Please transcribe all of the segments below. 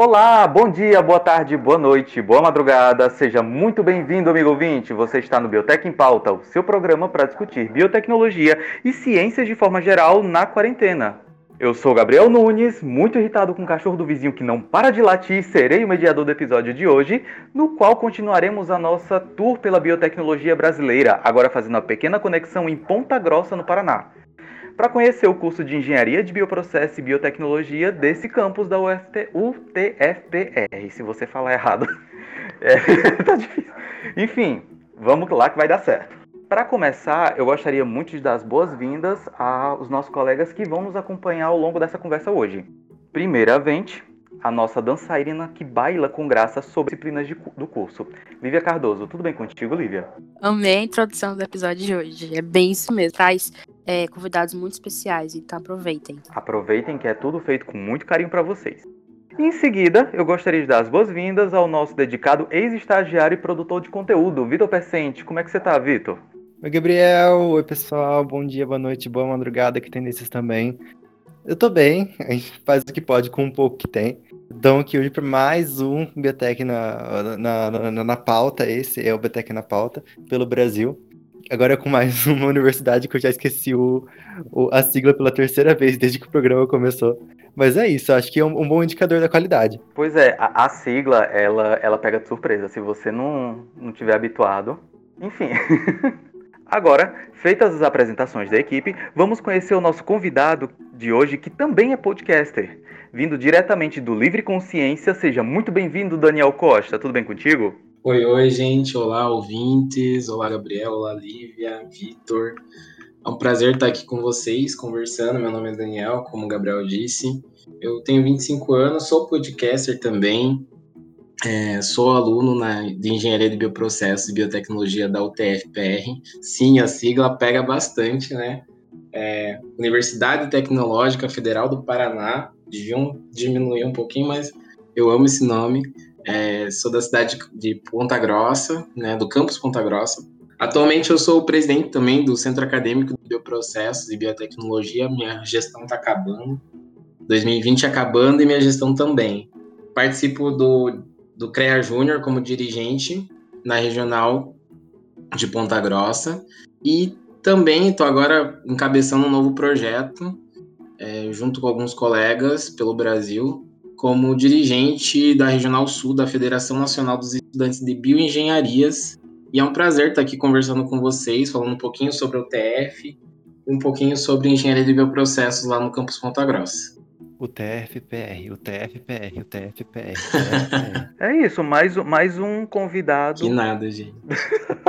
Olá, bom dia, boa tarde, boa noite, boa madrugada. Seja muito bem-vindo, amigo ouvinte. Você está no Biotech em Pauta, o seu programa para discutir biotecnologia e ciências de forma geral na quarentena. Eu sou Gabriel Nunes, muito irritado com o cachorro do vizinho que não para de latir, serei o mediador do episódio de hoje, no qual continuaremos a nossa tour pela biotecnologia brasileira, agora fazendo uma pequena conexão em Ponta Grossa, no Paraná para conhecer o curso de Engenharia de Bioprocesso e Biotecnologia desse campus da UFT, UTFPR. Se você falar errado, é, tá difícil. Enfim, vamos lá que vai dar certo. Para começar, eu gostaria muito de dar as boas-vindas aos nossos colegas que vão nos acompanhar ao longo dessa conversa hoje. Primeiramente, a nossa dançarina que baila com graça sobre disciplinas de, do curso. Lívia Cardoso, tudo bem contigo, Lívia? Amei a introdução do episódio de hoje. É bem isso mesmo. Traz é, convidados muito especiais, então aproveitem. Aproveitem que é tudo feito com muito carinho para vocês. Em seguida, eu gostaria de dar as boas-vindas ao nosso dedicado ex-estagiário e produtor de conteúdo, Vitor Percente. Como é que você tá, Vitor? Oi, Gabriel. Oi, pessoal. Bom dia, boa noite, boa madrugada, que tem desses também. Eu tô bem, a gente faz o que pode com o pouco que tem. Então, aqui hoje para mais um Biotech na, na, na, na pauta. Esse é o Biotech na pauta, pelo Brasil agora com mais uma universidade que eu já esqueci o, o, a sigla pela terceira vez desde que o programa começou. Mas é isso, acho que é um, um bom indicador da qualidade. Pois é, a, a, sigla, ela, ela pega de surpresa, se você não, não tiver habituado. Enfim. Agora, feitas as apresentações da equipe, vamos conhecer o nosso convidado de hoje, que também é podcaster. Vindo diretamente do Livre Consciência, seja muito bem-vindo, Daniel Costa. Tudo bem contigo? Oi, oi, gente. Olá, ouvintes. Olá, Gabriel. Olá, Lívia, Vitor. É um prazer estar aqui com vocês, conversando. Meu nome é Daniel, como o Gabriel disse. Eu tenho 25 anos, sou podcaster também. É, sou aluno na, de Engenharia de Bioprocessos e Biotecnologia da UTFPR. Sim, a sigla pega bastante, né? É, Universidade Tecnológica Federal do Paraná. Deviam diminuir um pouquinho, mas eu amo esse nome. É, sou da cidade de Ponta Grossa, né, do campus Ponta Grossa. Atualmente eu sou o presidente também do Centro Acadêmico de Bioprocessos e Biotecnologia. Minha gestão está acabando. 2020 acabando e minha gestão também. Participo do, do CREA Júnior como dirigente na regional de Ponta Grossa e também estou agora encabeçando um novo projeto é, junto com alguns colegas pelo Brasil como dirigente da Regional Sul da Federação Nacional dos Estudantes de Bioengenharias. E é um prazer estar aqui conversando com vocês, falando um pouquinho sobre o TF, um pouquinho sobre engenharia de bioprocessos lá no campus Ponta Grossa. O TFPR, o TFPR, o TFPR. é isso, mais, mais um convidado. Que nada, gente.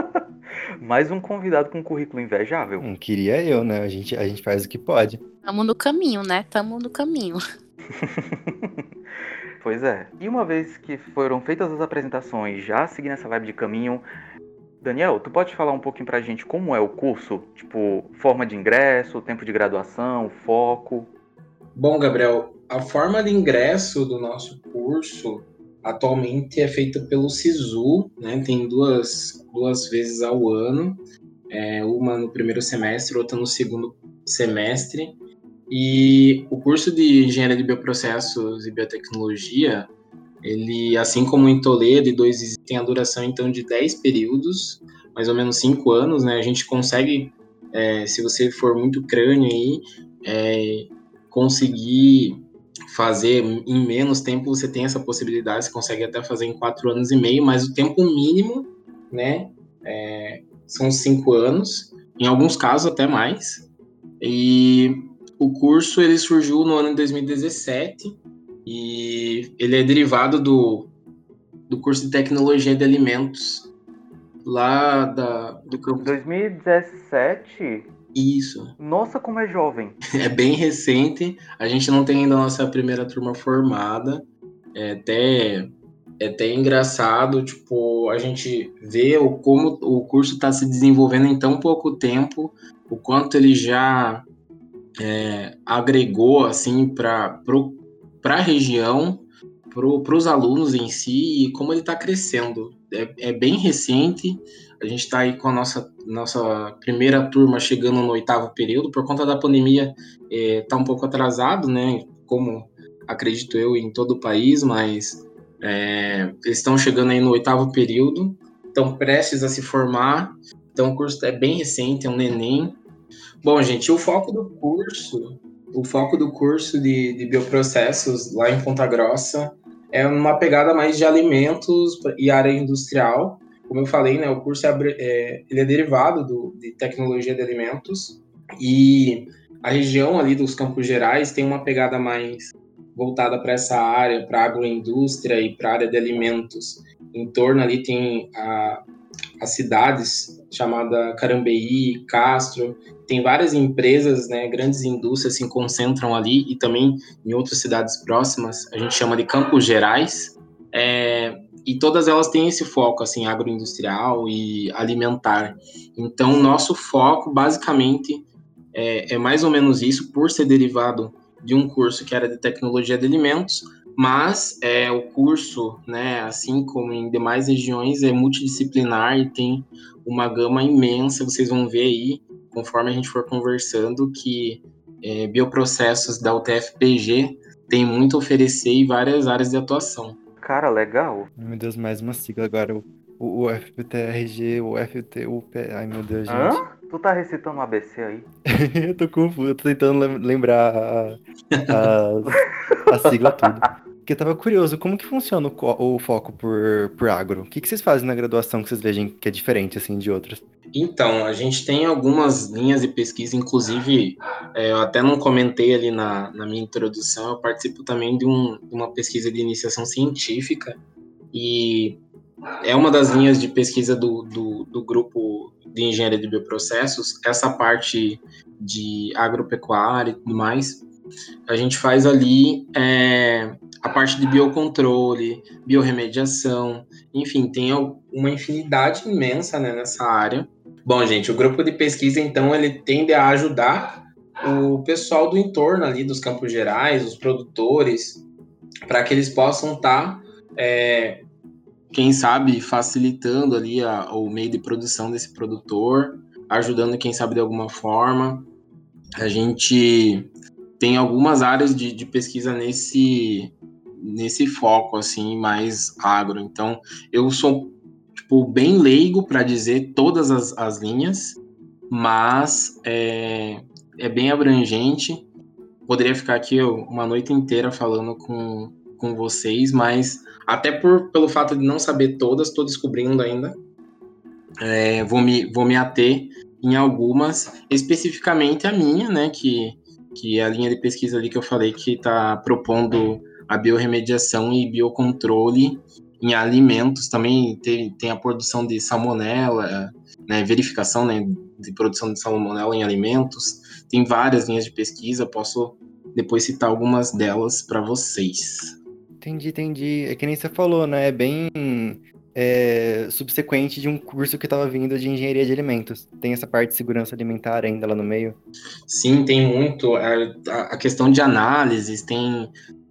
mais um convidado com um currículo invejável. Não queria eu, né? A gente, a gente faz o que pode. Tamo no caminho, né? Tamo no caminho. Pois é. E uma vez que foram feitas as apresentações, já seguindo essa vibe de caminho, Daniel, tu pode falar um pouquinho pra gente como é o curso? Tipo, forma de ingresso, tempo de graduação, foco? Bom, Gabriel, a forma de ingresso do nosso curso atualmente é feita pelo SISU, né? Tem duas, duas vezes ao ano, é, uma no primeiro semestre, outra no segundo semestre. E o curso de Engenharia de Bioprocessos e Biotecnologia, ele, assim como em Toledo e dois tem a duração então de 10 períodos, mais ou menos 5 anos, né? A gente consegue, é, se você for muito crânio aí, é, conseguir fazer em menos tempo, você tem essa possibilidade, você consegue até fazer em 4 anos e meio, mas o tempo mínimo, né, é, são 5 anos, em alguns casos até mais. E o curso ele surgiu no ano de 2017 e ele é derivado do, do curso de tecnologia de alimentos lá da, do campo. 2017? Isso. Nossa, como é jovem. É bem recente. A gente não tem ainda a nossa primeira turma formada. É até, é até engraçado, tipo, a gente vê o, como o curso está se desenvolvendo em tão pouco tempo, o quanto ele já é, agregou assim para a região, para os alunos em si e como ele está crescendo. É, é, bem recente, a gente está aí com a nossa, nossa primeira turma chegando no oitavo período, por conta da pandemia está é, um pouco atrasado, né? Como acredito eu, em todo o país, mas é, eles estão chegando aí no oitavo período, estão prestes a se formar, então o curso é bem recente, é um neném. Bom, gente, o foco do curso, o foco do curso de, de bioprocessos lá em Ponta Grossa é uma pegada mais de alimentos e área industrial. Como eu falei, né, o curso é, é, ele é derivado do, de tecnologia de alimentos e a região ali dos Campos Gerais tem uma pegada mais voltada para essa área, para agroindústria e para a área de alimentos. Em torno ali tem a, as cidades chamada Carambeí, Castro, tem várias empresas, né, grandes indústrias se concentram ali e também em outras cidades próximas, a gente chama de Campos Gerais, é, e todas elas têm esse foco, assim, agroindustrial e alimentar. Então, nosso foco, basicamente, é, é mais ou menos isso, por ser derivado de um curso que era de tecnologia de alimentos, mas é, o curso, né, assim como em demais regiões, é multidisciplinar e tem uma gama imensa. Vocês vão ver aí, conforme a gente for conversando, que é, bioprocessos da UTFPG tem muito a oferecer e várias áreas de atuação. Cara, legal. Meu Deus, mais uma sigla agora. O, o, o FPTRG, o FTUP. Ai, meu Deus, gente. Hã? Tu tá recitando um ABC aí? eu tô confuso, eu tô tentando lembrar a, a, a sigla tudo. Porque eu tava curioso, como que funciona o, o foco por, por agro? O que, que vocês fazem na graduação que vocês vejam que é diferente, assim, de outras? Então, a gente tem algumas linhas de pesquisa, inclusive, é, eu até não comentei ali na, na minha introdução, eu participo também de, um, de uma pesquisa de iniciação científica, e é uma das linhas de pesquisa do, do, do grupo de engenharia de bioprocessos, essa parte de agropecuária e tudo mais, a gente faz ali é, a parte de biocontrole, biorremediação, enfim, tem uma infinidade imensa né, nessa área. Bom, gente, o grupo de pesquisa, então, ele tende a ajudar o pessoal do entorno ali, dos Campos Gerais, os produtores, para que eles possam estar tá, é, quem sabe facilitando ali a, o meio de produção desse produtor, ajudando quem sabe de alguma forma. A gente tem algumas áreas de, de pesquisa nesse nesse foco assim mais agro. Então eu sou tipo bem leigo para dizer todas as, as linhas, mas é, é bem abrangente. Poderia ficar aqui uma noite inteira falando com, com vocês, mas até por, pelo fato de não saber todas, estou descobrindo ainda. É, vou, me, vou me ater em algumas, especificamente a minha, né, que, que é a linha de pesquisa ali que eu falei que está propondo a biorremediação e biocontrole em alimentos. Também tem, tem a produção de salmonela, né, verificação né, de produção de salmonela em alimentos. Tem várias linhas de pesquisa, posso depois citar algumas delas para vocês. Entendi, entendi. É que nem você falou, né? É bem é, subsequente de um curso que estava vindo de engenharia de alimentos. Tem essa parte de segurança alimentar ainda lá no meio? Sim, tem muito. A, a questão de análises, tem,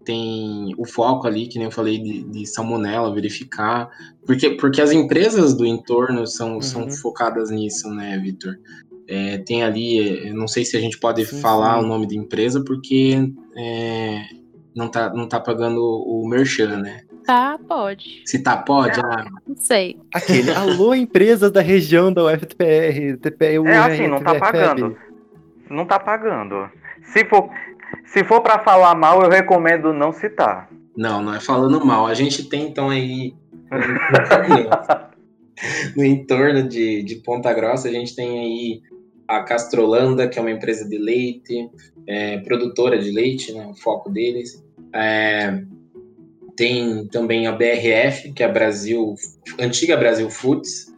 tem o foco ali, que nem eu falei, de, de salmonela, verificar. Porque, porque as empresas do entorno são, uhum. são focadas nisso, né, Vitor? É, tem ali, não sei se a gente pode sim, falar sim. o nome da empresa, porque é, não tá, não tá pagando o merchan, né? Tá, pode. Se tá, pode? Ah. Não sei. Aquele, alô, empresas da região da UFTPR, TPU, É assim, não tá pagando. Não tá pagando. Se for, se for para falar mal, eu recomendo não citar. Não, não é falando mal. A gente tem então aí no entorno de, de Ponta Grossa, a gente tem aí a Castrolanda, que é uma empresa de leite, é, produtora de leite, né, o foco deles. É, tem também a BRF, que é a Brasil, antiga Brasil Foods,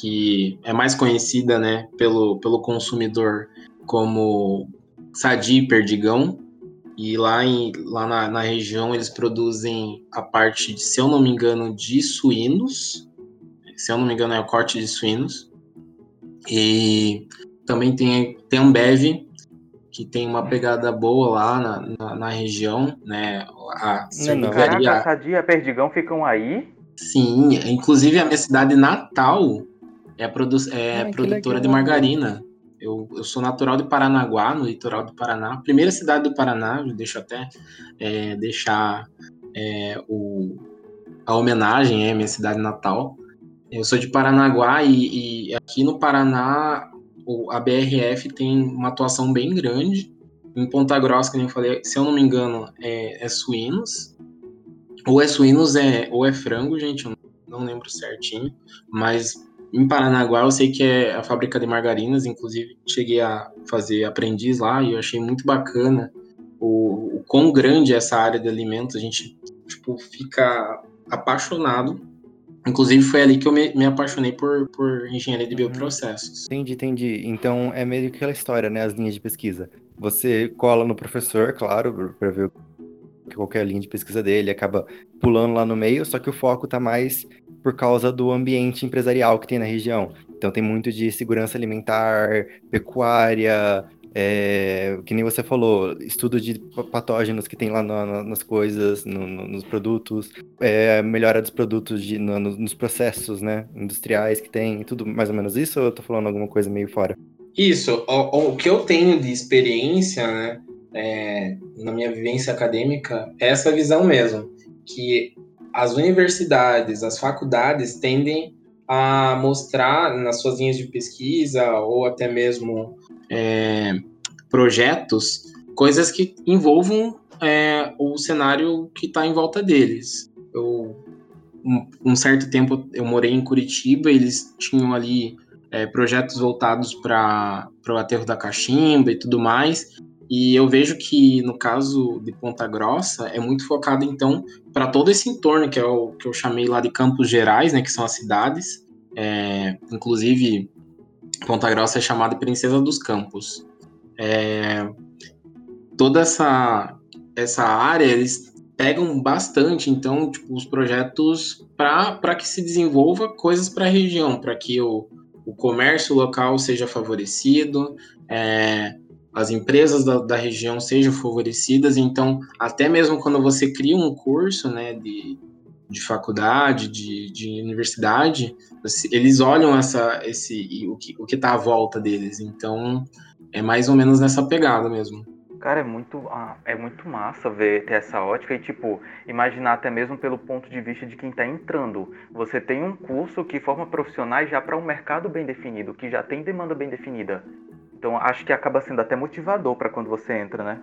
que é mais conhecida né, pelo, pelo consumidor como Sadi Perdigão. E lá, em, lá na, na região eles produzem a parte, de, se eu não me engano, de suínos. Se eu não me engano, é o corte de suínos. E também tem, tem a Ambev, que tem uma pegada boa lá na, na, na região, né? A cervejaria... Caraca, Sadia Perdigão ficam aí? Sim, inclusive a minha cidade natal é, produ é produtora de margarina. Eu, eu sou natural de Paranaguá, no litoral do Paraná. Primeira cidade do Paraná, deixa até é, deixar é, o, a homenagem, é minha cidade natal. Eu sou de Paranaguá e, e aqui no Paraná a BRF tem uma atuação bem grande. Em Ponta Grossa, que eu falei, se eu não me engano, é, é suínos. Ou é suínos é, ou é frango, gente, eu não lembro certinho. Mas em Paranaguá eu sei que é a fábrica de margarinas, inclusive cheguei a fazer aprendiz lá e eu achei muito bacana o, o quão grande é essa área de alimentos. A gente tipo, fica apaixonado Inclusive foi ali que eu me, me apaixonei por, por engenharia de uhum. bioprocessos. Entendi, entendi. Então é meio que aquela história, né? As linhas de pesquisa. Você cola no professor, claro, para ver qualquer linha de pesquisa dele, acaba pulando lá no meio, só que o foco tá mais por causa do ambiente empresarial que tem na região. Então tem muito de segurança alimentar, pecuária, é, que nem você falou, estudo de patógenos que tem lá no, nas coisas, no, no, nos produtos, é, melhora dos produtos de, nos processos né, industriais que tem, tudo mais ou menos isso, ou eu tô falando alguma coisa meio fora? Isso, o, o que eu tenho de experiência, né, é, na minha vivência acadêmica, é essa visão mesmo, que as universidades, as faculdades tendem a mostrar nas suas linhas de pesquisa ou até mesmo é, projetos coisas que envolvam é, o cenário que está em volta deles. Eu, um, um, certo tempo eu morei em Curitiba, eles tinham ali é, projetos voltados para o aterro da cachimba e tudo mais. E eu vejo que no caso de Ponta Grossa é muito focado então para todo esse entorno que é o que eu chamei lá de Campos Gerais, né, que são as cidades. É, inclusive Ponta Grossa é chamada Princesa dos Campos. É, toda essa, essa área eles pegam bastante, então, tipo, os projetos para que se desenvolva coisas para a região, para que o, o comércio local seja favorecido, é, as empresas da, da, região sejam favorecidas. Então, até mesmo quando você cria um curso né, de, de faculdade, de, de universidade, eles olham essa, esse, o que está à volta deles. Então, é mais ou menos nessa pegada mesmo. Cara, é muito, ah, é muito massa ver ter essa ótica e, tipo, imaginar até mesmo pelo ponto de vista de quem está entrando. Você tem um curso que forma profissionais já para um mercado bem definido, que já tem demanda bem definida. Então, acho que acaba sendo até motivador para quando você entra, né?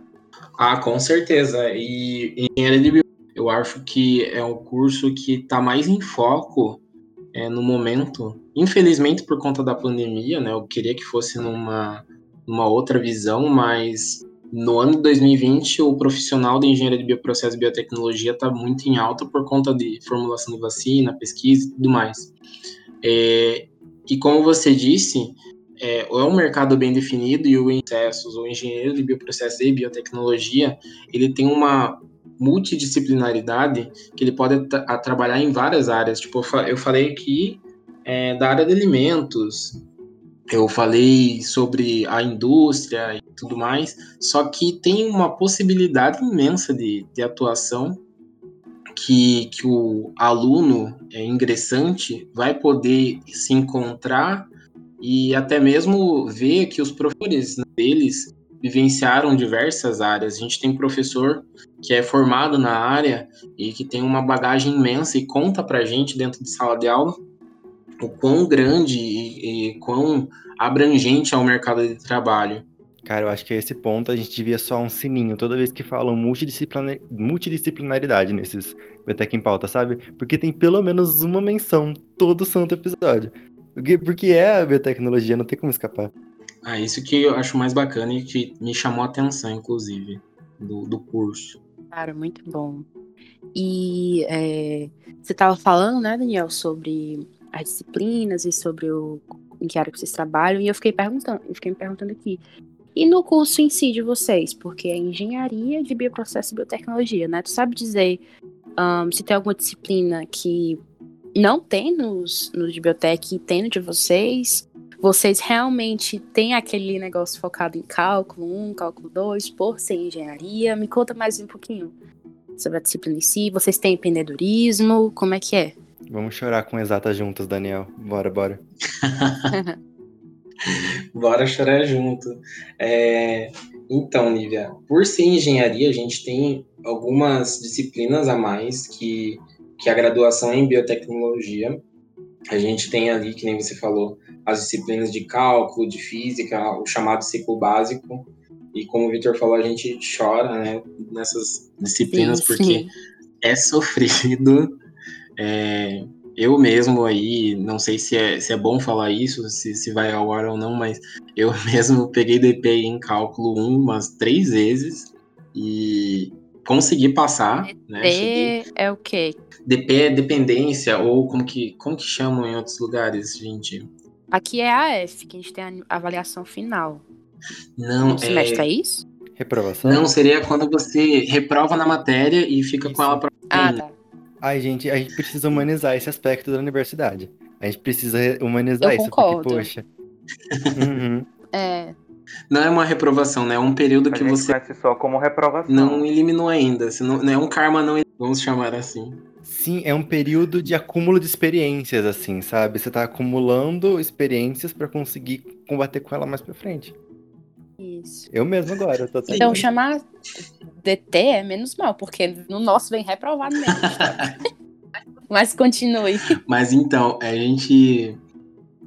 Ah, com certeza. E engenharia de eu acho que é um curso que está mais em foco é, no momento. Infelizmente, por conta da pandemia, né? Eu queria que fosse numa, numa outra visão, mas no ano de 2020, o profissional de engenharia de bioprocesso e biotecnologia está muito em alta por conta de formulação de vacina, pesquisa e tudo mais. É, e como você disse, é, é um mercado bem definido e o Incessos, o engenheiro de bioprocesso e biotecnologia, ele tem uma multidisciplinaridade que ele pode trabalhar em várias áreas. Tipo, eu falei aqui é, da área de alimentos, eu falei sobre a indústria e tudo mais, só que tem uma possibilidade imensa de, de atuação que, que o aluno é, ingressante vai poder se encontrar e até mesmo ver que os professores deles vivenciaram diversas áreas. A gente tem professor que é formado na área e que tem uma bagagem imensa e conta para gente dentro de sala de aula o quão grande e, e quão abrangente é o mercado de trabalho. Cara, eu acho que a esse ponto a gente devia só um sininho toda vez que falam multidisciplinar... multidisciplinaridade nesses Biotech em Pauta, sabe? Porque tem pelo menos uma menção todo santo episódio. Porque, é a biotecnologia, não tem como escapar. Ah, isso que eu acho mais bacana e que me chamou a atenção, inclusive, do, do curso. Cara, muito bom. E é, você estava falando, né, Daniel, sobre as disciplinas e sobre o em que área que vocês trabalham, e eu fiquei perguntando, eu fiquei me perguntando aqui. E no curso em si de vocês, porque é engenharia de bioprocesso e biotecnologia, né? Tu sabe dizer um, se tem alguma disciplina que não tem nos, nos de biotech e tem no de vocês? Vocês realmente têm aquele negócio focado em cálculo 1, cálculo 2, por ser engenharia? Me conta mais um pouquinho sobre a disciplina em si. Vocês têm empreendedorismo? Como é que é? Vamos chorar com exatas juntas, Daniel. Bora, bora. Bora chorar junto. É, então, Nívia, por ser engenharia, a gente tem algumas disciplinas a mais que, que a graduação é em biotecnologia. A gente tem ali, que nem você falou, as disciplinas de cálculo, de física, o chamado ciclo básico. E como o Vitor falou, a gente chora né, nessas disciplinas sim, porque sim. é sofrido. É, eu mesmo aí, não sei se é, se é bom falar isso, se, se vai ao ar ou não, mas eu mesmo peguei DP em cálculo 1 umas três vezes e consegui passar. DP né? Cheguei... é o quê? DP é dependência, ou como que, como que chamam em outros lugares, gente? Aqui é a AF, que a gente tem a avaliação final. Não, no semestre é... é isso? Reprovação? Não, seria quando você reprova na matéria e fica isso. com ela pra... Ah, tá. Ai, gente, a gente precisa humanizar esse aspecto da universidade. A gente precisa humanizar Eu isso, concordo. porque, poxa. uhum. É. Não é uma reprovação, né? É um período a que gente você. Conhece só como reprovação. Não eliminou ainda. Não, não é um karma não vamos chamar assim. Sim, é um período de acúmulo de experiências, assim, sabe? Você tá acumulando experiências para conseguir combater com ela mais pra frente. Isso. Eu mesmo agora, eu tô Então chamar DT é menos mal, porque no nosso vem reprovado mesmo. Mas continue. Mas então, a gente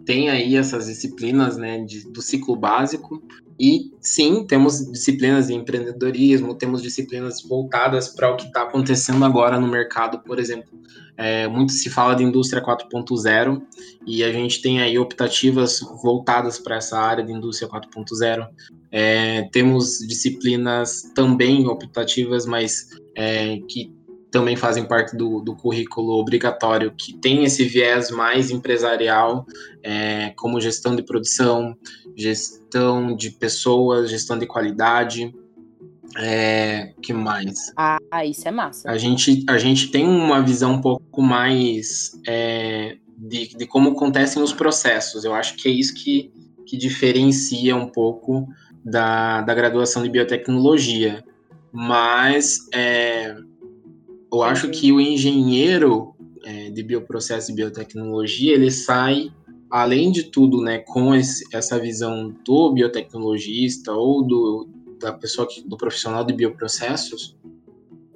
tem aí essas disciplinas né, de, do ciclo básico, e sim, temos disciplinas de empreendedorismo, temos disciplinas voltadas para o que está acontecendo agora no mercado, por exemplo. É, muito se fala de indústria 4.0 e a gente tem aí optativas voltadas para essa área de indústria 4.0. É, temos disciplinas também optativas, mas é, que também fazem parte do, do, currículo obrigatório, que tem esse viés mais empresarial, é, como gestão de produção, gestão de pessoas, gestão de qualidade. É, que mais? Ah, isso é massa. A gente, a gente tem uma visão um pouco mais é, de, de como acontecem os processos. Eu acho que é isso que, que diferencia um pouco da, da graduação de biotecnologia. Mas é, eu acho que o engenheiro é, de bioprocesso e biotecnologia, ele sai, além de tudo, né, com esse, essa visão do biotecnologista ou do, da pessoa, que, do profissional de bioprocessos,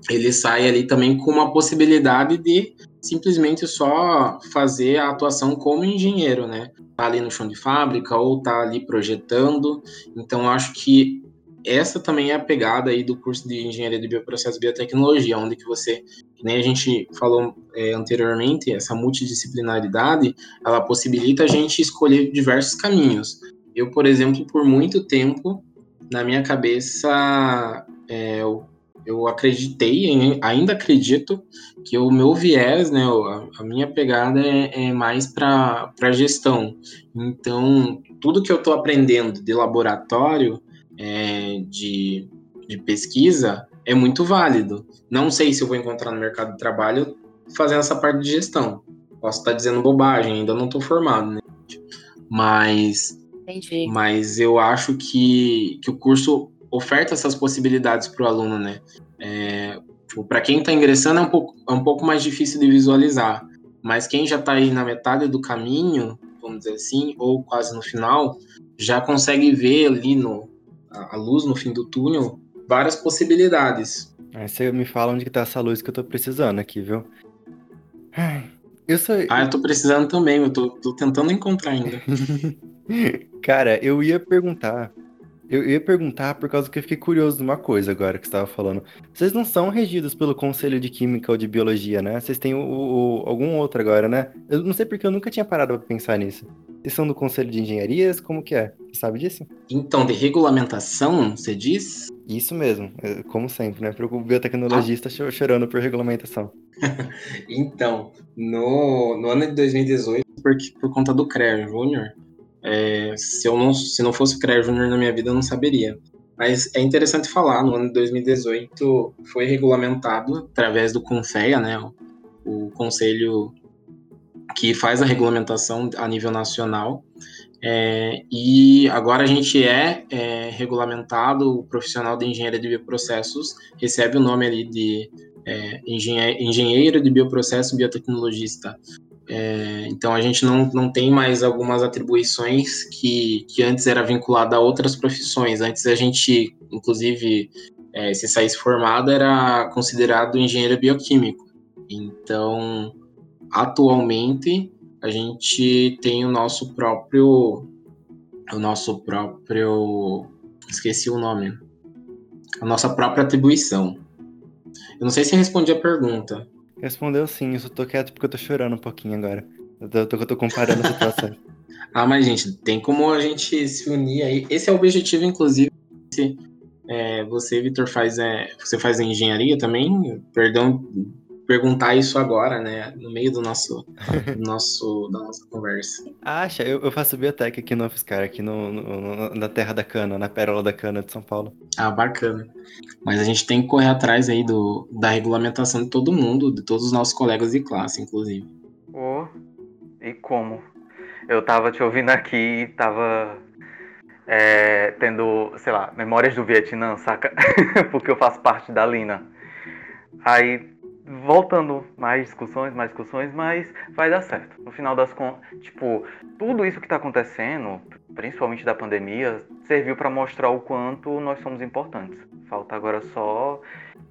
ele sai ali também com uma possibilidade de simplesmente só fazer a atuação como engenheiro, né? Tá ali no chão de fábrica ou tá ali projetando. Então, acho que essa também é a pegada aí do curso de engenharia de bioprocesso e biotecnologia, onde que você, que nem a gente falou é, anteriormente, essa multidisciplinaridade, ela possibilita a gente escolher diversos caminhos. Eu, por exemplo, por muito tempo, na minha cabeça, é, eu, eu acreditei, ainda acredito, que o meu viés, né, a, a minha pegada é, é mais para gestão. Então, tudo que eu estou aprendendo de laboratório, é, de, de pesquisa é muito válido. Não sei se eu vou encontrar no mercado de trabalho fazendo essa parte de gestão. Posso estar dizendo bobagem, ainda não estou formado, né? Mas, Entendi. mas eu acho que, que o curso oferta essas possibilidades para o aluno, né? É, tipo, para quem está ingressando é um, pouco, é um pouco mais difícil de visualizar, mas quem já está aí na metade do caminho, vamos dizer assim, ou quase no final, já consegue ver ali no, a, luz no fim do túnel várias possibilidades. Aí você me fala onde que tá essa luz que eu tô precisando aqui, viu? Ai, eu sou... Ah, eu tô precisando também, eu tô, tô tentando encontrar ainda. Cara, eu ia perguntar. Eu ia perguntar por causa que eu fiquei curioso de uma coisa agora que você estava falando. Vocês não são regidos pelo Conselho de Química ou de Biologia, né? Vocês têm o, o, algum outro agora, né? Eu não sei porque eu nunca tinha parado para pensar nisso. Vocês são do Conselho de Engenharias? Como que é? Você sabe disso? Então, de regulamentação, você diz? Isso mesmo, é, como sempre, né? Para o biotecnologista ah. chorando por regulamentação. então, no, no ano de 2018, por, por conta do CREA Júnior, é, se, eu não, se não fosse CREA Júnior na minha vida, eu não saberia. Mas é interessante falar, no ano de 2018 foi regulamentado através do CONFEA, né? O Conselho que faz a regulamentação a nível nacional. É, e agora a gente é, é, regulamentado, o profissional de engenharia de bioprocessos recebe o nome ali de é, engenheiro de bioprocesso biotecnologista. É, então a gente não, não tem mais algumas atribuições que, que antes era vinculada a outras profissões. Antes a gente, inclusive, é, se saísse formado, era considerado engenheiro bioquímico. Então, atualmente, a gente tem o nosso próprio. O nosso próprio. Esqueci o nome. A nossa própria atribuição. Eu não sei se respondi a pergunta. Respondeu sim, eu só tô quieto porque eu tô chorando um pouquinho agora. Eu tô, eu tô, eu tô comparando a situação. ah, mas, gente, tem como a gente se unir aí. Esse é o objetivo, inclusive. É, você, Vitor, faz, é, você faz engenharia também? Perdão perguntar isso agora, né? No meio do nosso, do nosso da nossa conversa. Acha, eu, eu faço biotec aqui no UFSCar, aqui no, no, na Terra da Cana, na Pérola da Cana de São Paulo. Ah, bacana. Mas a gente tem que correr atrás aí do, da regulamentação de todo mundo, de todos os nossos colegas de classe, inclusive. Oh, e como? Eu tava te ouvindo aqui e tava é, tendo, sei lá, memórias do Vietnã, saca? Porque eu faço parte da Lina. Aí voltando mais discussões, mais discussões, mas vai dar certo. No final das contas, tipo, tudo isso que está acontecendo, principalmente da pandemia, serviu para mostrar o quanto nós somos importantes. Falta agora só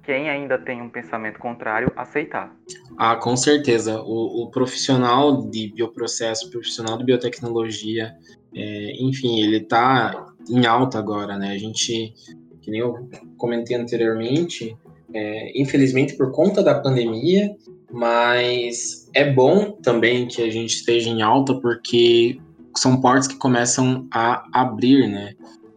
quem ainda tem um pensamento contrário aceitar. Ah, com certeza. O, o profissional de bioprocesso, profissional de biotecnologia, é, enfim, ele está em alta agora, né? A gente, que nem eu comentei anteriormente, é, infelizmente por conta da pandemia, mas é bom também que a gente esteja em alta porque são portas que começam a abrir, né?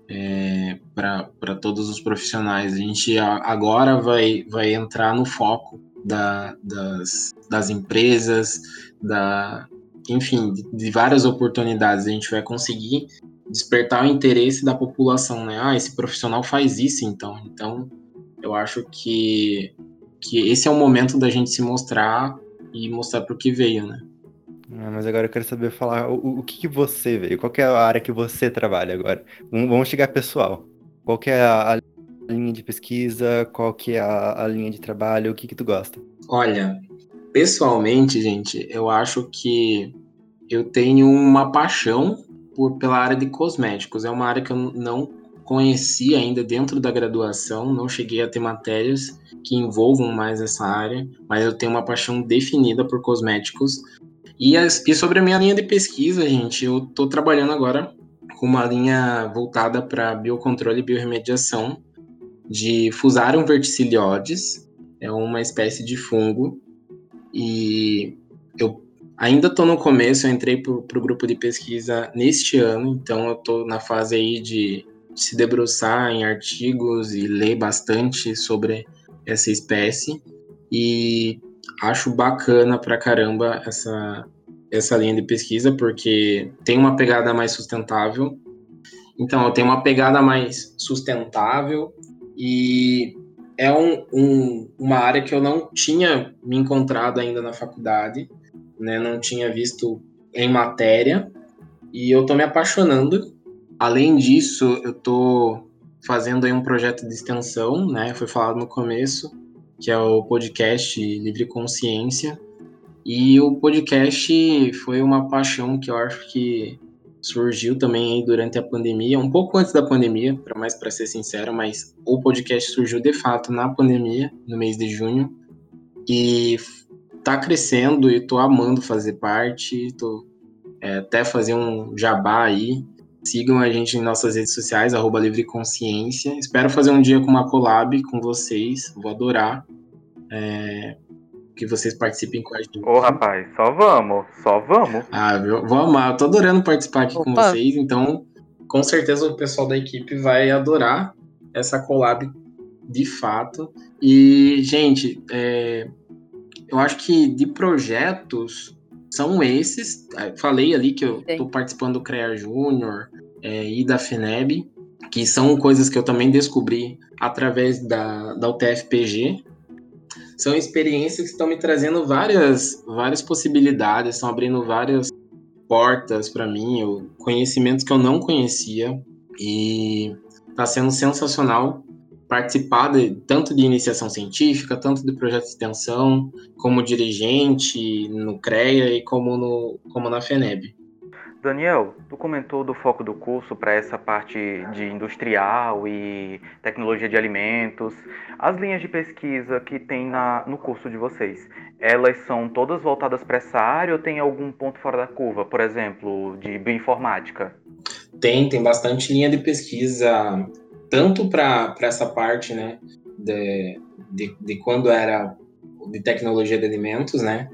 É, para todos os profissionais. A gente agora vai, vai entrar no foco da, das, das empresas, da, enfim, de, de, várias oportunidades. A gente vai conseguir despertar o interesse da população, né? Ah, esse profissional faz isso, então. Então, eu acho que, que esse é o momento da gente se mostrar e mostrar para o que veio, né? Ah, mas agora eu quero saber falar o, o que, que, você veio, qual é a área que você trabalha agora. Vamos chegar pessoal. Qual é a, a, linha de pesquisa, qual que é a, a linha de trabalho, o que que tu gosta? Olha, pessoalmente, gente, eu acho que eu tenho uma paixão por, pela área de cosméticos. É uma área que eu não conheci ainda dentro da graduação, não cheguei a ter matérias que envolvam mais essa área, mas eu tenho uma paixão definida por cosméticos. E, as, e sobre a minha linha de pesquisa, gente, eu estou trabalhando agora com uma linha voltada para biocontrole e biorremediação de Fusarium verticilioides, é uma espécie de fungo, e eu ainda estou no começo, eu entrei para o grupo de pesquisa neste ano, então eu estou na fase aí de se debruçar em artigos e ler bastante sobre essa espécie e acho bacana pra caramba essa, essa linha de pesquisa porque tem uma pegada mais sustentável. Então, tenho uma pegada mais sustentável e é um, um, uma área que eu não tinha me encontrado ainda na faculdade, né? Não tinha visto em matéria e eu tô me apaixonando Além disso, eu estou fazendo aí um projeto de extensão, né? Foi falado no começo, que é o podcast Livre Consciência. E o podcast foi uma paixão que eu acho que surgiu também aí durante a pandemia, um pouco antes da pandemia, para mais para ser sincero, mas o podcast surgiu de fato na pandemia, no mês de junho, e tá crescendo e tô amando fazer parte, tô é, até fazer um jabá aí, Sigam a gente em nossas redes sociais, arroba Livre Consciência. Espero fazer um dia com uma collab com vocês. Vou adorar é, que vocês participem com a gente. Ô, rapaz, só vamos, só vamos. Ah, eu vou amar. Eu tô adorando participar aqui Opa. com vocês, então com certeza o pessoal da equipe vai adorar essa collab de fato. E, gente, é, eu acho que de projetos são esses. Falei ali que eu estou participando do CREA Júnior é, e da FENEB, que são coisas que eu também descobri através da, da UTFPG. São experiências que estão me trazendo várias, várias possibilidades, estão abrindo várias portas para mim, conhecimentos que eu não conhecia e está sendo sensacional participar de, tanto de iniciação científica, tanto de projeto de extensão, como dirigente no CREA e como, no, como na FENEB. Daniel, tu comentou do foco do curso para essa parte de industrial e tecnologia de alimentos. As linhas de pesquisa que tem na, no curso de vocês, elas são todas voltadas para essa área ou tem algum ponto fora da curva, por exemplo, de bioinformática? Tem, tem bastante linha de pesquisa, tanto para essa parte, né, de, de, de quando era de tecnologia de alimentos, né,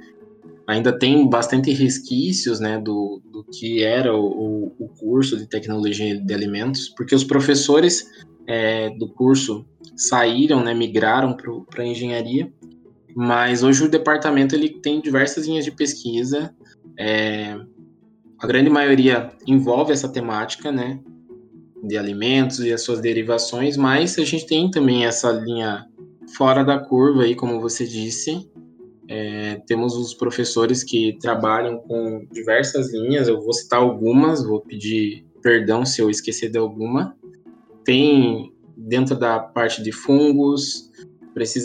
ainda tem bastante resquícios né, do, do que era o, o curso de tecnologia de alimentos, porque os professores é, do curso saíram, né, migraram para a engenharia, mas hoje o departamento ele tem diversas linhas de pesquisa, é, a grande maioria envolve essa temática, né, de alimentos e as suas derivações, mas a gente tem também essa linha fora da curva aí, como você disse, é, temos os professores que trabalham com diversas linhas, eu vou citar algumas, vou pedir perdão se eu esquecer de alguma. Tem dentro da parte de fungos,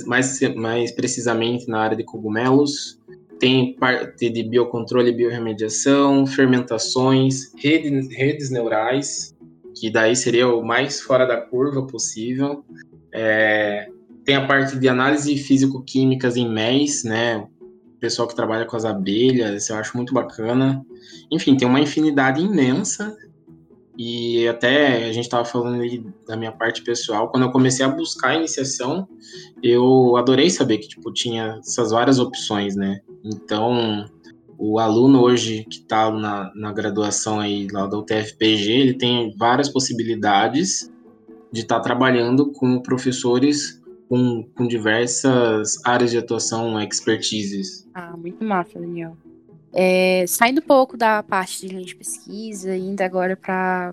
mais, mais precisamente na área de cogumelos, tem parte de biocontrole e biorremediação, fermentações, redes, redes neurais, que daí seria o mais fora da curva possível. É, tem a parte de análise físico-químicas em MES, né? O pessoal que trabalha com as abelhas, eu acho muito bacana. Enfim, tem uma infinidade imensa. E até a gente estava falando aí da minha parte pessoal, quando eu comecei a buscar a iniciação, eu adorei saber que tipo tinha essas várias opções, né? Então, o aluno hoje que está na, na graduação aí lá da UTFPG, ele tem várias possibilidades de estar tá trabalhando com professores com, com diversas áreas de atuação, expertises. Ah, muito massa, Daniel. É, saindo um pouco da parte de linha de pesquisa indo agora para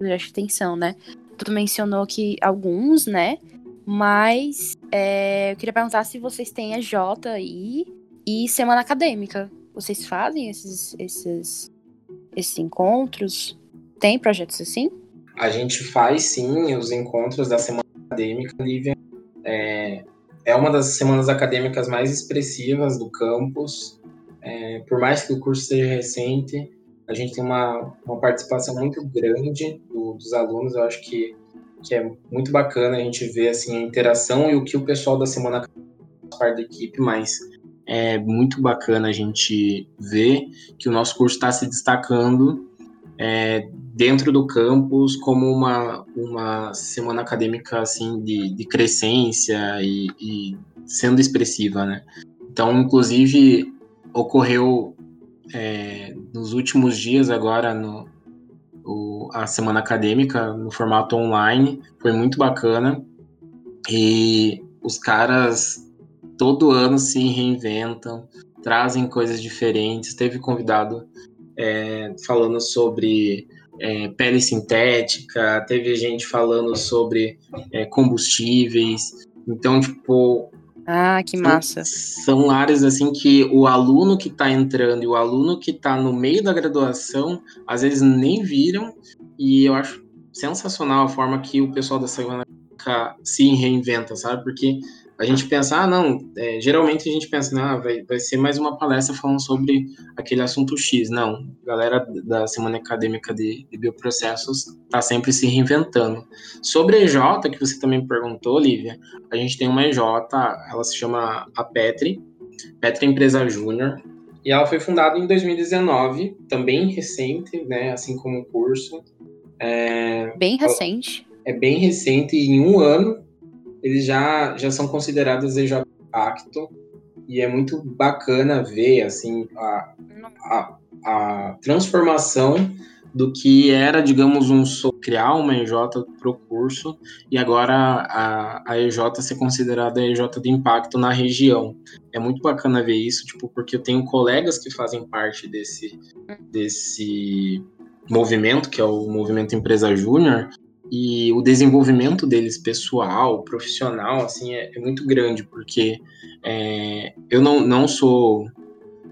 a extensão, né? Tu mencionou que alguns, né? Mas é, eu queria perguntar se vocês têm a JI e semana acadêmica. Vocês fazem esses, esses, esses encontros? Tem projetos assim? A gente faz sim os encontros da semana acadêmica, Lívia. É, é uma das semanas acadêmicas mais expressivas do campus. É, por mais que o curso seja recente, a gente tem uma, uma participação muito grande do, dos alunos. Eu acho que, que é muito bacana a gente ver assim, a interação e o que o pessoal da semana faz parte da equipe, mas é muito bacana a gente ver que o nosso curso está se destacando é, dentro do campus como uma, uma semana acadêmica assim de, de crescência e, e sendo expressiva, né? Então, inclusive, ocorreu é, nos últimos dias agora no o, a semana acadêmica no formato online foi muito bacana e os caras todo ano se reinventam trazem coisas diferentes teve convidado é, falando sobre é, pele sintética, teve gente falando sobre é, combustíveis. Então, tipo. Ah, que massa. São, são áreas assim que o aluno que está entrando e o aluno que está no meio da graduação, às vezes nem viram. E eu acho sensacional a forma que o pessoal da segunda se reinventa, sabe? Porque a gente pensa, ah, não, é, geralmente a gente pensa, não, vai, vai ser mais uma palestra falando sobre aquele assunto X. Não, a galera da Semana Acadêmica de, de Bioprocessos está sempre se reinventando. Sobre a EJ, que você também perguntou, Lívia, a gente tem uma EJ, ela se chama a Petri, Petri Empresa Júnior, e ela foi fundada em 2019, também recente, né, assim como o curso. É, bem recente. É bem recente, em um ano eles já, já são considerados EJ Pacto, e é muito bacana ver assim a, a, a transformação do que era, digamos, um criar uma EJ para o curso e agora a, a EJ ser considerada a EJ de impacto na região. É muito bacana ver isso, tipo, porque eu tenho colegas que fazem parte desse, desse movimento, que é o Movimento Empresa Júnior, e o desenvolvimento deles pessoal, profissional, assim, é, é muito grande, porque é, eu não, não sou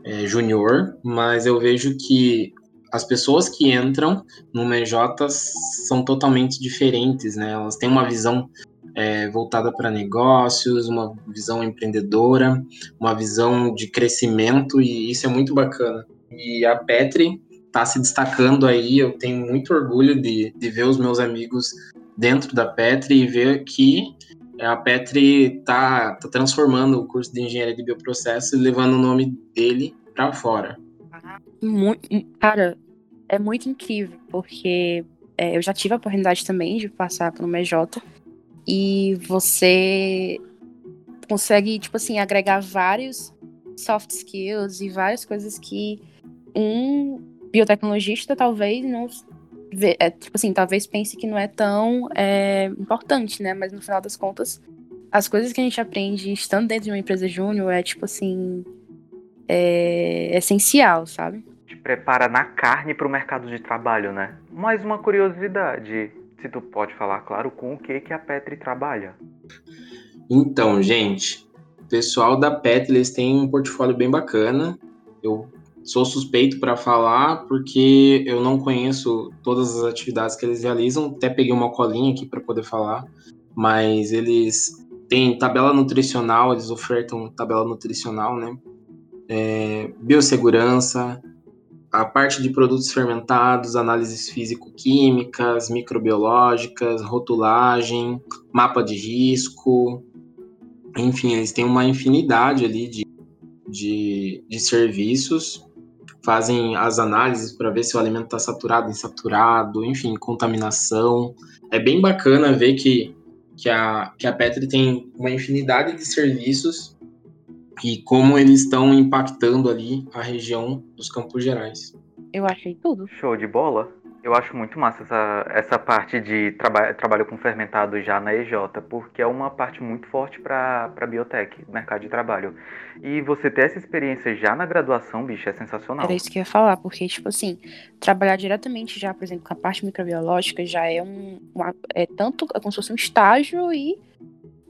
é, júnior, mas eu vejo que as pessoas que entram no MJ são totalmente diferentes, né? Elas têm uma visão é, voltada para negócios, uma visão empreendedora, uma visão de crescimento, e isso é muito bacana. E a Petri está se destacando aí, eu tenho muito orgulho de, de ver os meus amigos dentro da Petri e ver que a Petri está tá transformando o curso de engenharia de bioprocessos e levando o nome dele para fora. Muito, cara, é muito incrível, porque é, eu já tive a oportunidade também de passar pelo MJ e você consegue, tipo assim, agregar vários soft skills e várias coisas que um biotecnologista talvez não é, tipo assim, talvez pense que não é tão é, importante, né? Mas no final das contas, as coisas que a gente aprende estando dentro de uma empresa júnior é tipo assim é, essencial, sabe? Te prepara na carne para o mercado de trabalho, né? Mais uma curiosidade, se tu pode falar, claro, com o que que a Petri trabalha? Então, gente, o pessoal da Petri eles têm um portfólio bem bacana. Eu sou suspeito para falar porque eu não conheço todas as atividades que eles realizam. Até peguei uma colinha aqui para poder falar, mas eles têm tabela nutricional, eles ofertam tabela nutricional, né? É, biossegurança, a parte de produtos fermentados, análises físico-químicas, microbiológicas, rotulagem, mapa de risco, enfim, eles têm uma infinidade ali de, de, de serviços, fazem as análises para ver se o alimento está saturado, insaturado, enfim, contaminação. É bem bacana ver que, que, a, que a Petri tem uma infinidade de serviços e como eles estão impactando ali a região dos Campos Gerais. Eu achei tudo. Show de bola. Eu acho muito massa essa, essa parte de traba trabalho com fermentado já na EJ, porque é uma parte muito forte para biotech, mercado de trabalho. E você ter essa experiência já na graduação, bicho, é sensacional. Era isso que eu ia falar, porque, tipo assim, trabalhar diretamente já, por exemplo, com a parte microbiológica já é um. Uma, é tanto é como se fosse um estágio e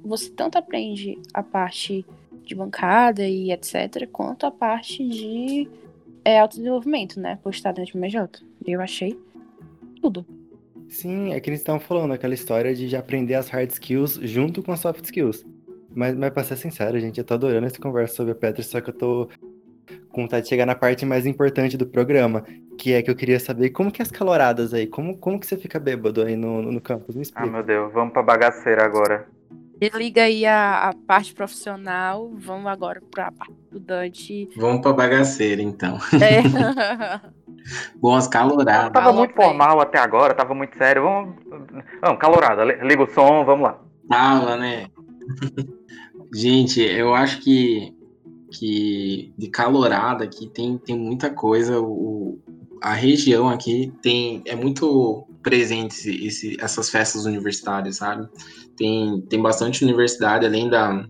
você tanto aprende a parte de bancada e etc., quanto a parte de é, autodesenvolvimento, né? Por estar dentro do MJ. Eu achei tudo. Sim, é que eles estavam falando aquela história de já aprender as hard skills junto com as soft skills. Mas, mas pra ser sincero, gente, eu tô adorando essa conversa sobre a Petra, só que eu tô com vontade de chegar na parte mais importante do programa, que é que eu queria saber como que é as caloradas aí, como, como que você fica bêbado aí no, no campus? Me explica. Ah, meu Deus, vamos pra bagaceira agora. Desliga aí a, a, parte profissional, vamos agora para a parte estudante. Vamos para bagaceira, então. É. Bom, as caloradas. Tava muito formal até agora, tava muito sério. Vamos, vamos calorada, liga o som, vamos lá. Tava, né? Gente, eu acho que, que de calorada aqui tem, tem muita coisa. O, a região aqui tem é muito presente esse, esse, essas festas universitárias, sabe? Tem, tem bastante universidade, além da,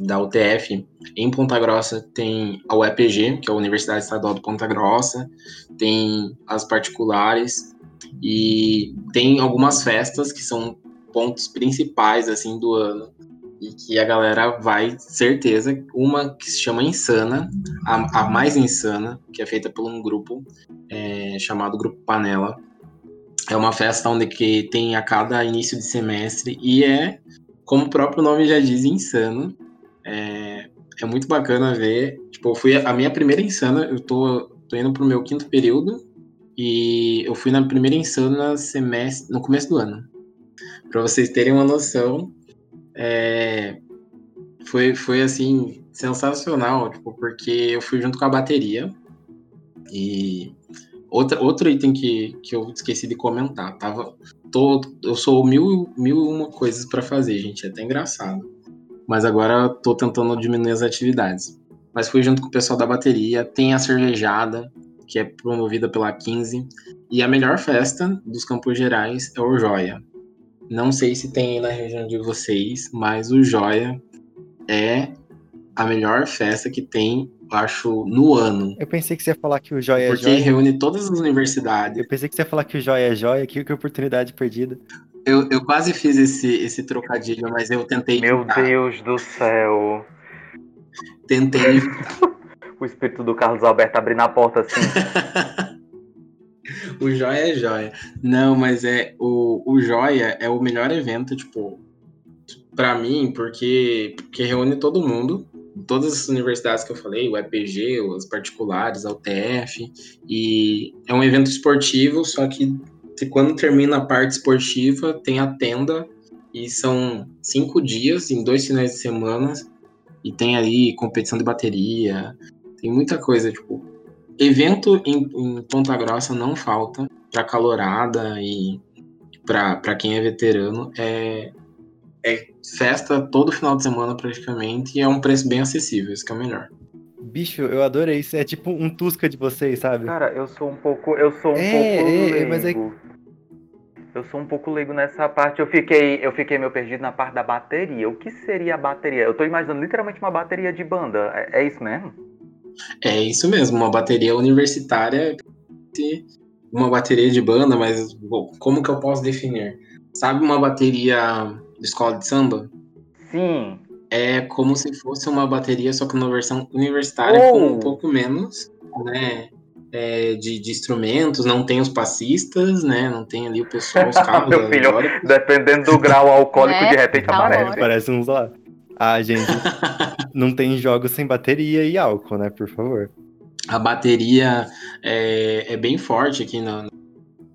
da UTF, em Ponta Grossa tem a UEPG, que é a Universidade Estadual de Ponta Grossa, tem as particulares e tem algumas festas que são pontos principais assim do ano e que a galera vai, certeza, uma que se chama Insana, a, a mais insana, que é feita por um grupo é, chamado Grupo Panela. É uma festa onde que tem a cada início de semestre e é, como o próprio nome já diz, insano. É, é muito bacana ver. Tipo, eu fui a minha primeira insana, eu tô, tô indo pro meu quinto período e eu fui na primeira insana semestre, no começo do ano. Para vocês terem uma noção, é, foi, foi assim, sensacional, tipo, porque eu fui junto com a bateria. E outra, outro item que, que eu esqueci de comentar, tava. Tô, eu sou mil, mil uma coisas para fazer, gente. É até engraçado. Mas agora tô tentando diminuir as atividades. Mas fui junto com o pessoal da bateria. Tem a cervejada, que é promovida pela 15. E a melhor festa dos Campos Gerais é o Joia. Não sei se tem aí na região de vocês, mas o Joia é a melhor festa que tem, acho, no ano. Eu pensei que você ia falar que o Joia é Joia. Porque reúne todas as universidades. Eu pensei que você ia falar que o Joia é Joia, que, que oportunidade perdida. Eu, eu quase fiz esse, esse trocadilho, mas eu tentei. Meu evitar. Deus do céu. Tentei. o espírito do Carlos Alberto abrindo a porta assim. o Joia é Joia. Não, mas é o, o Joia é o melhor evento, tipo, para mim, porque, porque reúne todo mundo, todas as universidades que eu falei, o EPG, as particulares, a UTF, e é um evento esportivo, só que quando termina a parte esportiva, tem a tenda, e são cinco dias, em dois finais de semana, e tem ali competição de bateria, tem muita coisa, tipo, evento em, em Ponta Grossa não falta, pra calorada e para quem é veterano, é, é festa todo final de semana praticamente e é um preço bem acessível, isso que é o melhor. Bicho, eu adorei isso. É tipo um Tusca de vocês, sabe? Cara, eu sou um pouco. Eu sou um É, pouco é, leigo. mas é- Eu sou um pouco leigo nessa parte. Eu fiquei, eu fiquei meio perdido na parte da bateria. O que seria a bateria? Eu tô imaginando literalmente uma bateria de banda. É, é isso mesmo? É isso mesmo, uma bateria universitária, uma bateria de banda, mas bom, como que eu posso definir? Sabe uma bateria de escola de samba? Sim. É como se fosse uma bateria, só que numa versão universitária, Oh! com um pouco menos, né? é, de, de instrumentos, não tem os passistas, né? Não tem ali o pessoal, os carros. Meu filho, alegóricos. Dependendo do grau alcoólico, Né? de repente Da aparece. hora. Parece uns lá. Ah, gente, não tem jogos sem bateria e álcool, né? Por favor. a bateria é, é bem forte aqui na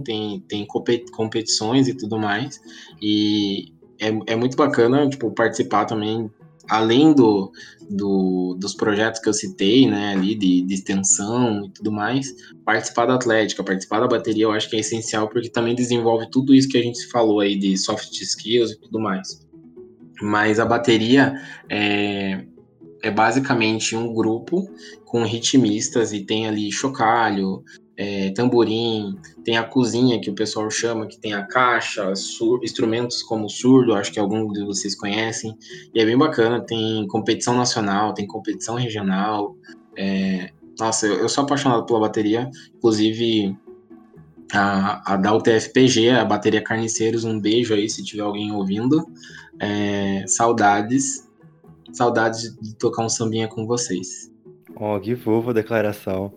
tem, tem compe- competições e tudo mais e é, é muito bacana tipo participar também além do, do- dos projetos que eu citei né ali de, de extensão e tudo mais participar da atlética participar da bateria eu acho que é essencial porque também desenvolve tudo isso que a gente falou aí de soft skills e tudo mais. Mas a bateria é, é basicamente um grupo com ritmistas e tem ali chocalho, é, tamborim, tem a cozinha que o pessoal chama, que tem a caixa, sur- instrumentos como surdo, acho que alguns de vocês conhecem, e é bem bacana, tem competição nacional, tem competição regional, é, nossa, eu, eu sou apaixonado pela bateria, inclusive a, a da UTFPG, a bateria Carniceiros, um beijo aí se tiver alguém ouvindo, É, saudades, saudades de tocar um sambinha com vocês. Ó, que fofa a declaração.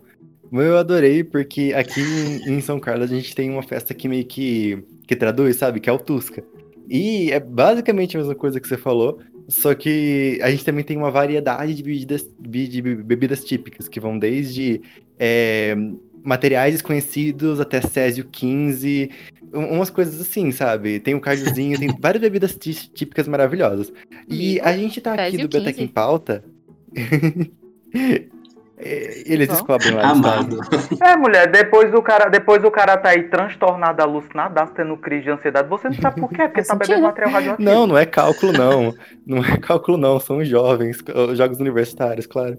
Eu adorei, porque aqui em, São Carlos a gente tem uma festa que meio que, que traduz, sabe? Que é o Tusca. E é basicamente a mesma coisa que você falou, só que a gente também tem uma variedade de bebidas, de bebidas típicas, que vão desde é, materiais desconhecidos até Césio 15, um- umas coisas assim, sabe? Tem o cajuzinho, tem várias bebidas tí- típicas maravilhosas. E a gente tá aqui Césio do Biotech 15. em Pauta. É, Eles Bom. descobrem lá Amado. É, mulher, depois do cara, depois o cara tá aí transtornado, alucinado, tendo crise de ansiedade, você não sabe por quê, porque tá bebendo sentido. material radioativo. Não, não é cálculo, não. Não é cálculo, não. São jovens, jogos universitários, claro.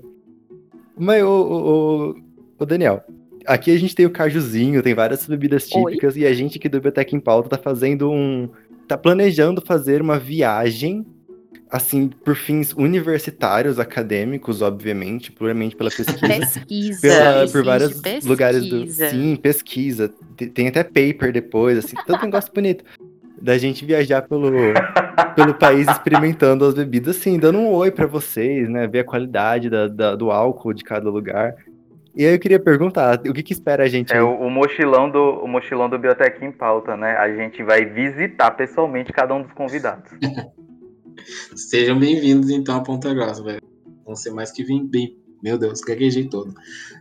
Mas, ô, ô, Daniel, aqui a gente tem o cajuzinho, tem várias bebidas Oi? típicas, e a gente aqui do Biblioteca em Pauta tá fazendo um. tá planejando fazer uma viagem, assim, por fins universitários, acadêmicos, obviamente, puramente pela pesquisa. Pesquisa. pela- existe por vários pesquisa. lugares do. Sim, pesquisa. Tem, até paper depois, assim, todo negócio bonito. Da gente viajar pelo, pelo país experimentando as bebidas, assim, dando um oi pra vocês, né? Ver a qualidade da, da- do álcool de cada lugar. E aí eu queria perguntar, o que, que espera a gente É o, o mochilão do o mochilão do Biotech em pauta, né? A gente vai visitar pessoalmente cada um dos convidados. Sejam bem-vindos então a Ponta Grossa, velho. Vão ser mais que bem, bem. Meu Deus, gaguejei todo.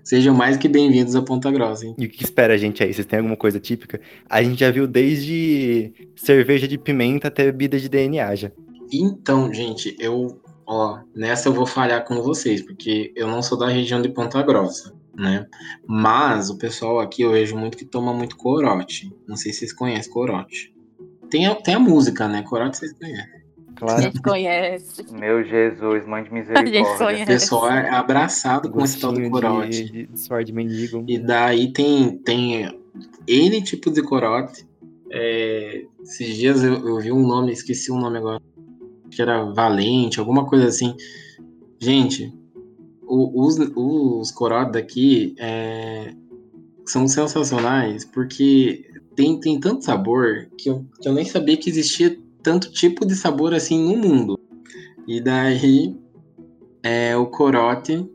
Sejam mais que bem-vindos a Ponta Grossa, hein? E o que espera a gente aí? Vocês têm alguma coisa típica? A gente já viu desde cerveja de pimenta até bebida de DNA já. Então, gente, eu, ó, nessa eu vou falhar com vocês, porque eu não sou da região de Ponta Grossa, né? Mas o pessoal aqui eu vejo muito que toma muito corote. Não sei se vocês conhecem corote. Tem a, tem a música, né? Corote vocês conhecem. A Claro. gente conhece. Meu Jesus, mãe de A gente misericórdia. O conhece. pessoal é abraçado com esse tal do corote. de, de suor de mendigo. E daí tem, tem N tipos de corote. É, esses dias eu, eu vi um nome, esqueci o nome agora. Que era Valente, alguma coisa assim. Gente, o- os, os corotes daqui é, são sensacionais porque tem, tem tanto sabor que eu, que eu nem sabia que existia tanto tipo de sabor assim no mundo. E daí é, o corote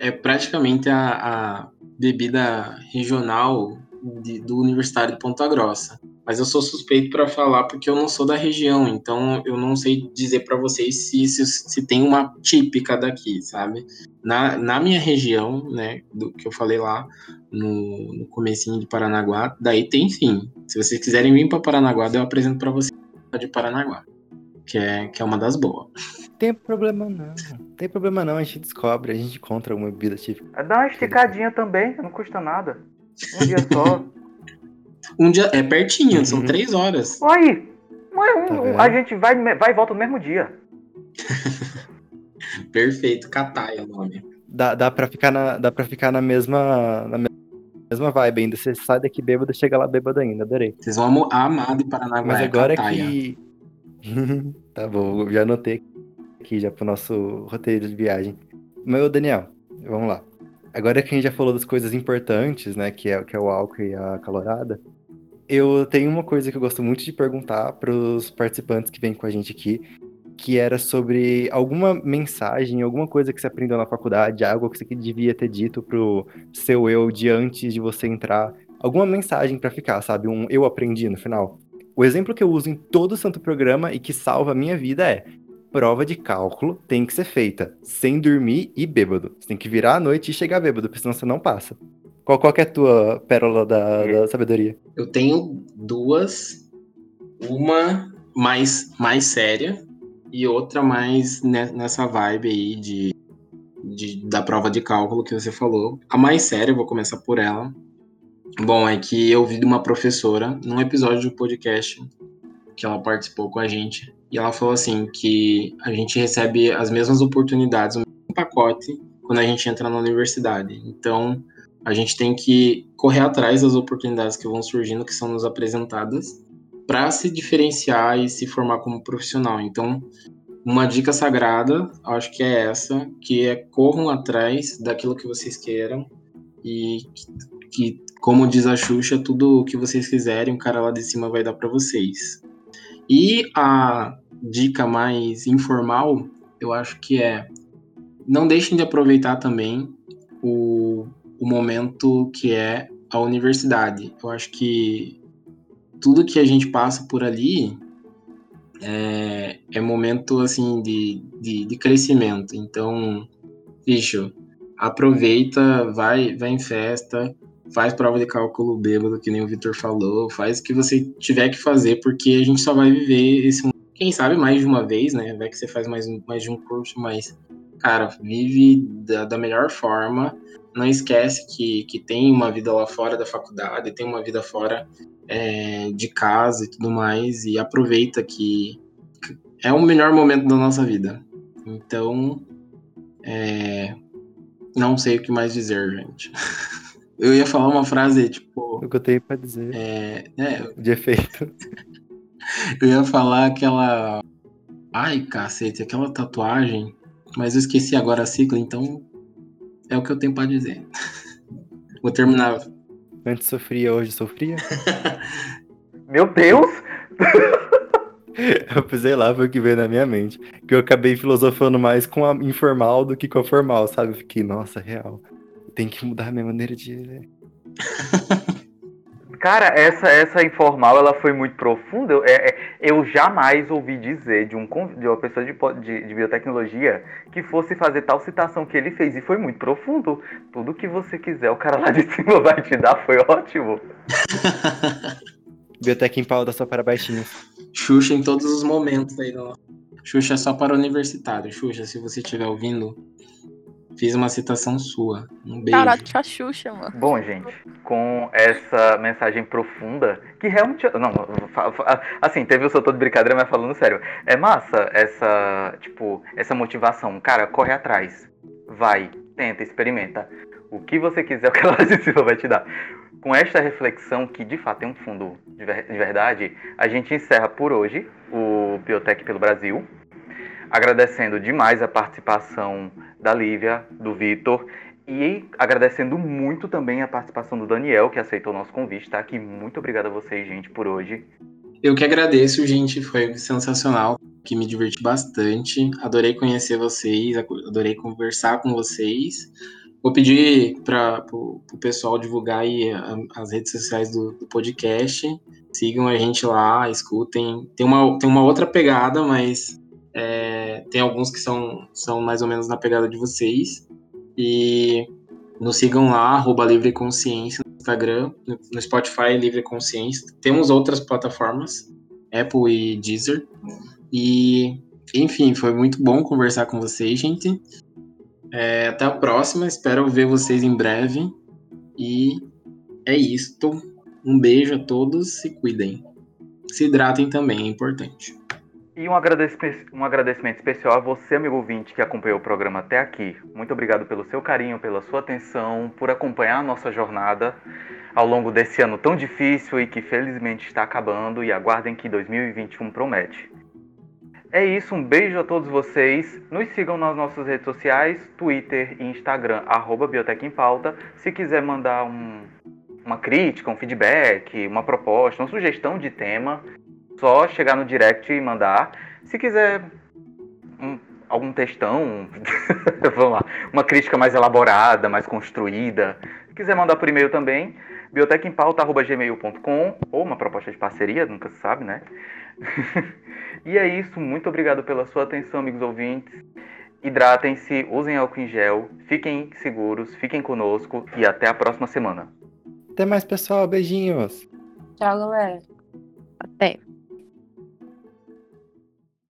é praticamente a, a bebida regional de- do Universitário de Ponta Grossa. mas eu sou suspeito para falar porque eu não sou da região, então eu não sei dizer para vocês se, se, se, tem uma típica daqui, sabe? Na, na minha região, né, do que eu falei lá no, no comecinho de Paranaguá, daí tem sim. Se vocês quiserem vir para Paranaguá, eu apresento para vocês de Paranaguá, que é, que é uma das boas. Tem problema não. Tem problema não, a gente descobre, a gente encontra uma bebida típica. Dá uma esticadinha também, não custa nada. Um dia só. Um dia. É pertinho, são uhum. três horas. Aí! Um, tá a gente vai, vai e volta no mesmo dia. Perfeito, Catai é o nome. Dá, dá, pra ficar na, dá pra ficar na mesma. Na mesma vibe ainda. Você sai daqui bêbado, chega lá bêbado ainda, adorei. Vocês vão amar de Paranaguá. Mas agora que. tá bom, já anotei aqui já pro nosso roteiro de viagem. Meu Daniel, vamos lá. Agora que a gente já falou das coisas importantes, né, que é, que é o álcool e a calorada, eu tenho uma coisa que eu gosto muito de perguntar para os participantes que vêm com a gente aqui, que era sobre alguma mensagem, alguma coisa que você aprendeu na faculdade, algo que você devia ter dito pro seu eu de antes de você entrar, alguma mensagem para ficar, sabe? Um eu aprendi no final. O exemplo que eu uso em todo santo programa e que salva a minha vida é: prova de cálculo tem que ser feita sem dormir e bêbado. Você tem que virar à noite e chegar bêbado, porque senão você não passa. Qual, qual é a tua pérola da, da sabedoria? Eu tenho duas. Uma mais, mais séria e outra mais nessa vibe aí de, de, da prova de cálculo que você falou. A mais séria, vou começar por ela. Bom, é que eu vi de uma professora num episódio do podcast que ela participou com a gente. E ela falou assim que a gente recebe as mesmas oportunidades, o mesmo pacote quando a gente entra na universidade. Então, a gente tem que correr atrás das oportunidades que vão surgindo, que são nos apresentadas, para se diferenciar e se formar como profissional. Então, uma dica sagrada, acho que é essa, que é corram atrás daquilo que vocês queiram e que, como diz a Xuxa, tudo o que vocês quiserem, o cara lá de cima vai dar para vocês. E a dica mais informal, eu acho que é não deixem de aproveitar também o, o momento que é a universidade. Eu acho que tudo que a gente passa por ali é, é momento assim de, de, de crescimento. Então, bicho, aproveita, vai, vai em festa, faz prova de cálculo bêbado, que nem o Vitor falou, faz o que você tiver que fazer, porque a gente só vai viver esse quem sabe mais de uma vez, né? Vai que você faz mais, mais de um curso, mas, cara, vive da, da melhor forma. Não esquece que, que tem uma vida lá fora da faculdade, tem uma vida fora é, de casa e tudo mais, e aproveita que é o melhor momento da nossa vida. Então, é, não sei o que mais dizer, gente. Eu ia falar uma frase, tipo. O que eu tenho pra dizer. É. é de efeito. eu ia falar aquela. Ai, cacete, aquela tatuagem. Mas eu esqueci agora a sigla, então. É o que eu tenho pra dizer. Vou terminar. Antes sofria, hoje sofria? Meu Deus! eu pisei lá, foi o que veio na minha mente. Que eu acabei filosofando mais com a informal do que com a formal, sabe? Eu fiquei, nossa, real tem que mudar a minha maneira de. Cara, essa, essa informal ela foi muito profunda. É, é, eu jamais ouvi dizer de, um, de uma pessoa de, de, de, biotecnologia que fosse fazer tal citação que ele fez. E foi muito profundo. Tudo que você quiser, o cara lá de cima vai te dar. Foi ótimo. Biotec em pau da só para baixinhos. Xuxa em todos os momentos aí. Não. Xuxa só para universitário. Xuxa, se você estiver ouvindo, Fiz uma citação sua. Um beijo. Caraca, Xuxa, mano. Bom, gente, com essa mensagem profunda, que realmente. Não, assim, teve o seu todo de brincadeira, mas falando sério. É massa essa, tipo, essa motivação. Cara, corre atrás. Vai, tenta, experimenta. O que você quiser, o que ela de cima vai te dar. Com esta reflexão, que de fato tem um fundo de verdade, a gente encerra por hoje o Biotech pelo Brasil agradecendo demais a participação da Lívia, do Vitor e agradecendo muito também a participação do Daniel, que aceitou o nosso convite, tá aqui. Muito obrigado a vocês, gente, por hoje. Eu que agradeço, gente, foi sensacional, que me diverti bastante. Adorei conhecer vocês, adorei conversar com vocês. Vou pedir para o pessoal divulgar aí as redes sociais do, do, podcast. Sigam a gente lá, escutem. Tem uma, tem uma outra pegada, mas é, tem alguns que são, são mais ou menos na pegada de vocês. E nos sigam lá, arroba Livre Consciência no Instagram, no Spotify Livre Consciência. Temos outras plataformas, Apple e Deezer. E, enfim, foi muito bom conversar com vocês, gente. É, até a próxima, espero ver vocês em breve. E é isto. Um beijo a todos, se cuidem. Se hidratem também, é importante. E um agradecimento, um agradecimento especial a você, amigo ouvinte, que acompanhou o programa até aqui. Muito obrigado pelo seu carinho, pela sua atenção, por acompanhar a nossa jornada ao longo desse ano tão difícil e que felizmente está acabando. E aguardem que 2021 promete. É isso, um beijo a todos vocês. Nos sigam nas nossas redes sociais, Twitter e Instagram, arroba Biotec em Pauta. Se quiser mandar um, uma crítica, um feedback, uma proposta, uma sugestão de tema, só chegar no direct e mandar. Se quiser um, algum textão, vamos lá, uma crítica mais elaborada, mais construída, se quiser mandar por e-mail também, biotecempauta.gmail.com ou uma proposta de parceria, nunca se sabe, né? e é isso, muito obrigado pela sua atenção, amigos ouvintes. Hidratem-se, usem álcool em gel, fiquem seguros, fiquem conosco e até a próxima semana. Até mais, pessoal. Beijinhos. Tchau, galera. Até.